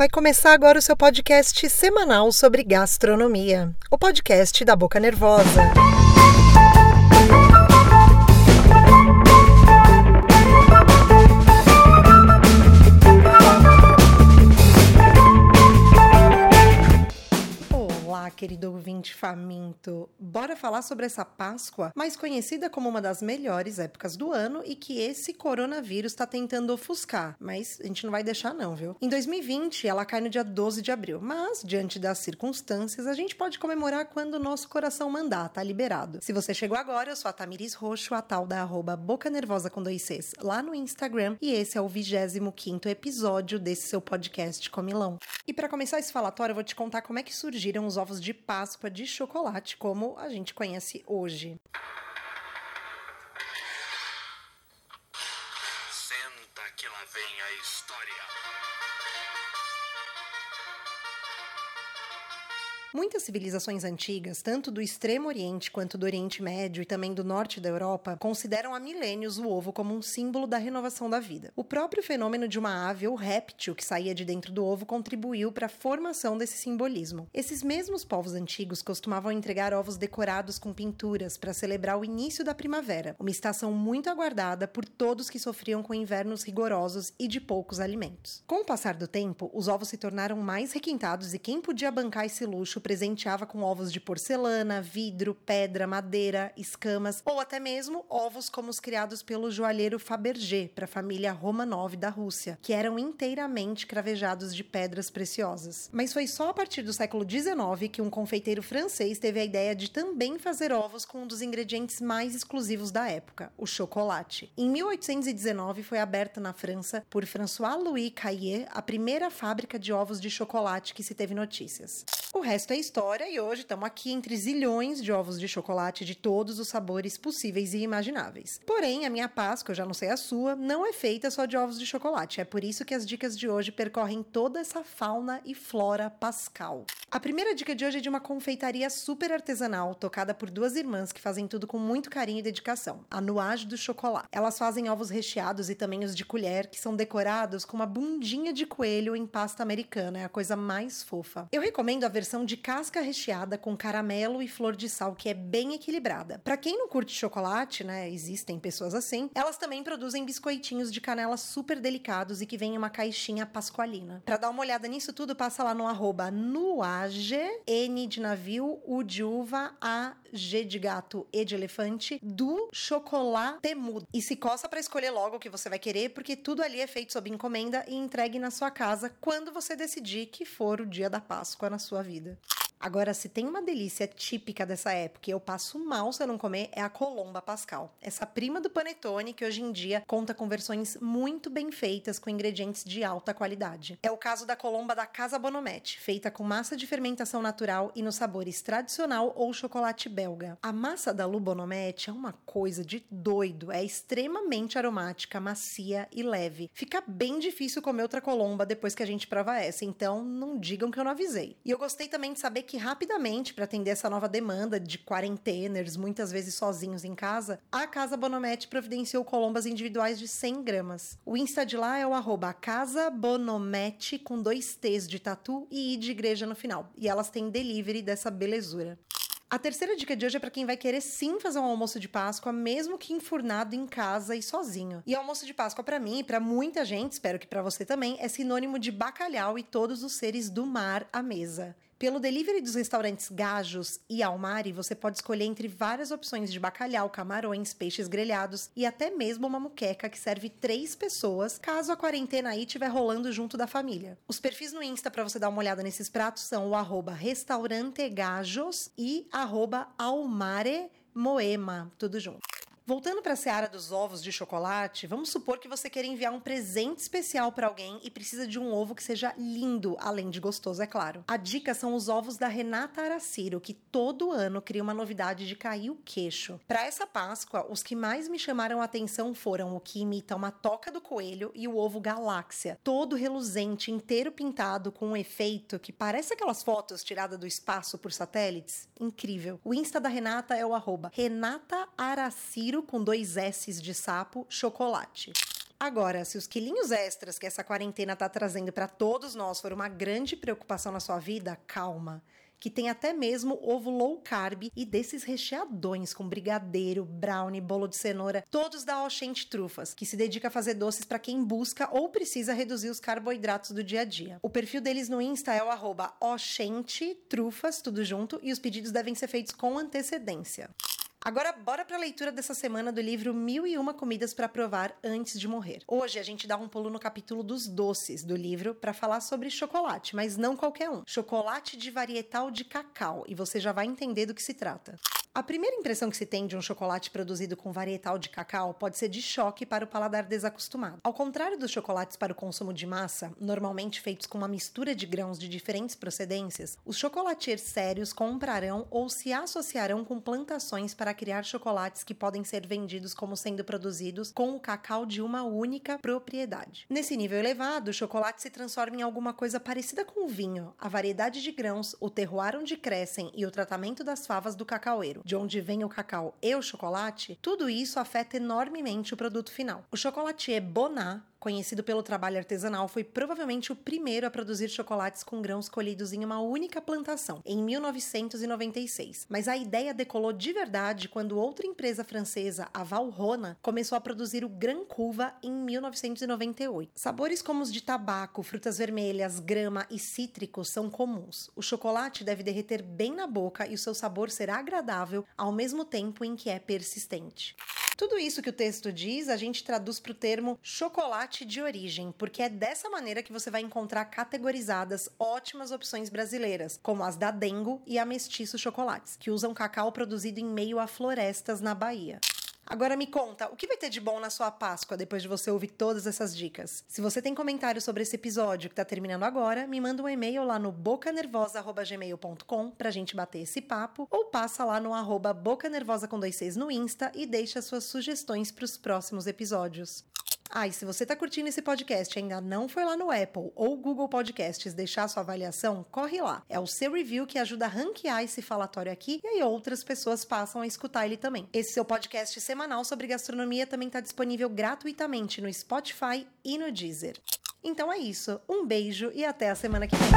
Vai começar agora o seu podcast semanal sobre gastronomia, o podcast da Boca Nervosa. Querido ouvinte faminto. Bora falar sobre essa Páscoa, mais conhecida como uma das melhores épocas do ano e que esse coronavírus está tentando ofuscar, mas a gente não vai deixar não, viu? Em 2020, ela cai no dia 12 de abril, mas diante das circunstâncias, a gente pode comemorar quando o nosso coração mandar, tá liberado. Se você chegou agora, eu sou a Tamiris Roxo, a tal da arroba Boca Nervosa com dois Cs, lá no Instagram, e esse é o 25 episódio desse seu podcast Comilão. E para começar esse falatório, eu vou te contar como é que surgiram os ovos de de Páscoa de chocolate, como a gente conhece hoje. Senta que lá vem a história. Muitas civilizações antigas, tanto do Extremo Oriente quanto do Oriente Médio e também do norte da Europa, consideram há milênios o ovo como um símbolo da renovação da vida. O próprio fenômeno de uma ave ou réptil que saía de dentro do ovo contribuiu para a formação desse simbolismo. Esses mesmos povos antigos costumavam entregar ovos decorados com pinturas para celebrar o início da primavera, uma estação muito aguardada por todos que sofriam com invernos rigorosos e de poucos alimentos. Com o passar do tempo, os ovos se tornaram mais requintados e quem podia bancar esse luxo presenteava com ovos de porcelana, vidro, pedra, madeira, escamas ou até mesmo ovos como os criados pelo joalheiro Fabergé para a família Romanov da Rússia, que eram inteiramente cravejados de pedras preciosas. Mas foi só a partir do século XIX que um confeiteiro francês teve a ideia de também fazer ovos com um dos ingredientes mais exclusivos da época, o chocolate. Em 1819 foi aberta na França por François-Louis Caillé a primeira fábrica de ovos de chocolate que se teve notícias. O resto resto é história e hoje estamos aqui entre zilhões de ovos de chocolate de todos os sabores possíveis e imagináveis. Porém, a minha Páscoa, eu já não sei a sua, não é feita só de ovos de chocolate. É por isso que as dicas de hoje percorrem toda essa fauna e flora pascal. A primeira dica de hoje é de uma confeitaria super artesanal, tocada por duas irmãs que fazem tudo com muito carinho e dedicação. A Nuage do Chocolat. Elas fazem ovos recheados e também os de colher, que são decorados com uma bundinha de coelho em pasta americana. É a coisa mais fofa. Eu recomendo a versão de casca recheada com caramelo e flor de sal, que é bem equilibrada. Para quem não curte chocolate, né, existem pessoas assim, elas também produzem biscoitinhos de canela super delicados e que vem em uma caixinha pascualina. Para dar uma olhada nisso tudo, passa lá no arroba nuage, N de navio, U de uva, A, G de gato, E de elefante, do chocolate temudo. E se coça para escolher logo o que você vai querer, porque tudo ali é feito sob encomenda e entregue na sua casa quando você decidir que for o dia da Páscoa na sua vida. Agora, se tem uma delícia típica dessa época e eu passo mal se eu não comer, é a Colomba Pascal. Essa prima do panetone que hoje em dia conta com versões muito bem feitas com ingredientes de alta qualidade. É o caso da Colomba da Casa Bonomete, feita com massa de fermentação natural e nos sabores tradicional ou chocolate belga. A massa da Lu Bonomete é uma coisa de doido, é extremamente aromática, macia e leve. Fica bem difícil comer outra Colomba depois que a gente prova essa, então não digam que eu não avisei. E eu gostei também de saber que rapidamente, para atender essa nova demanda de quarenteners, muitas vezes sozinhos em casa, a Casa Bonomete providenciou colombas individuais de 100 gramas. O Insta de lá é o arroba Casa Bonomete com dois T's de tatu e I de igreja no final. E elas têm delivery dessa belezura. A terceira dica de hoje é para quem vai querer sim fazer um almoço de Páscoa, mesmo que enfurnado em casa e sozinho. E almoço de Páscoa para mim e para muita gente, espero que para você também, é sinônimo de bacalhau e todos os seres do mar à mesa. Pelo delivery dos restaurantes Gajos e Almari, você pode escolher entre várias opções de bacalhau, camarões, peixes grelhados e até mesmo uma muqueca que serve três pessoas, caso a quarentena aí estiver rolando junto da família. Os perfis no Insta para você dar uma olhada nesses pratos são o arroba restaurantegajos e arroba almare moema, tudo junto. Voltando para a seara dos ovos de chocolate, vamos supor que você quer enviar um presente especial para alguém e precisa de um ovo que seja lindo, além de gostoso, é claro. A dica são os ovos da Renata Araciro, que todo ano cria uma novidade de cair o queixo. Para essa Páscoa, os que mais me chamaram a atenção foram o que imita uma toca do coelho e o ovo galáxia, todo reluzente, inteiro pintado com um efeito que parece aquelas fotos tiradas do espaço por satélites. Incrível. O Insta da Renata é o arroba Renata Araciro com dois S's de sapo, chocolate. Agora, se os quilinhos extras que essa quarentena tá trazendo para todos nós for uma grande preocupação na sua vida, calma que tem até mesmo ovo low carb e desses recheadões com brigadeiro, brownie, bolo de cenoura, todos da Oxente Trufas, que se dedica a fazer doces para quem busca ou precisa reduzir os carboidratos do dia a dia. O perfil deles no Insta é o arroba Trufas, tudo junto, e os pedidos devem ser feitos com antecedência. Agora, bora para a leitura dessa semana do livro Mil e Uma Comidas para Provar Antes de Morrer. Hoje a gente dá um pulo no capítulo dos doces do livro para falar sobre chocolate, mas não qualquer um. Chocolate de varietal de cacau, e você já vai entender do que se trata. A primeira impressão que se tem de um chocolate produzido com varietal de cacau pode ser de choque para o paladar desacostumado. Ao contrário dos chocolates para o consumo de massa, normalmente feitos com uma mistura de grãos de diferentes procedências, os chocolatiers sérios comprarão ou se associarão com plantações para criar chocolates que podem ser vendidos como sendo produzidos com o cacau de uma única propriedade. Nesse nível elevado, o chocolate se transforma em alguma coisa parecida com o vinho. A variedade de grãos, o terroir onde crescem e o tratamento das favas do cacaueiro de onde vem o cacau e o chocolate, tudo isso afeta enormemente o produto final. O chocolatier Bonat conhecido pelo trabalho artesanal, foi provavelmente o primeiro a produzir chocolates com grãos colhidos em uma única plantação, em 1996. Mas a ideia decolou de verdade quando outra empresa francesa, a Valrhona, começou a produzir o Gran Cuva em 1998. Sabores como os de tabaco, frutas vermelhas, grama e cítricos são comuns. O chocolate deve derreter bem na boca e o seu sabor será agradável ao mesmo tempo em que é persistente. Tudo isso que o texto diz, a gente traduz para o termo chocolate de origem, porque é dessa maneira que você vai encontrar categorizadas ótimas opções brasileiras, como as da Dengo e a Mestiço Chocolates, que usam cacau produzido em meio a florestas na Bahia. Agora me conta, o que vai ter de bom na sua Páscoa depois de você ouvir todas essas dicas? Se você tem comentário sobre esse episódio que tá terminando agora, me manda um e-mail lá no bocanervosa.gmail.com pra gente bater esse papo, ou passa lá no arroba bocanervosa com dois Cs no Insta e deixa suas sugestões para os próximos episódios. Ah, e se você está curtindo esse podcast e ainda não foi lá no Apple ou Google Podcasts deixar sua avaliação, corre lá. É o seu review que ajuda a ranquear esse falatório aqui e aí outras pessoas passam a escutar ele também. Esse seu podcast semanal sobre gastronomia também está disponível gratuitamente no Spotify e no Deezer. Então é isso. Um beijo e até a semana que vem.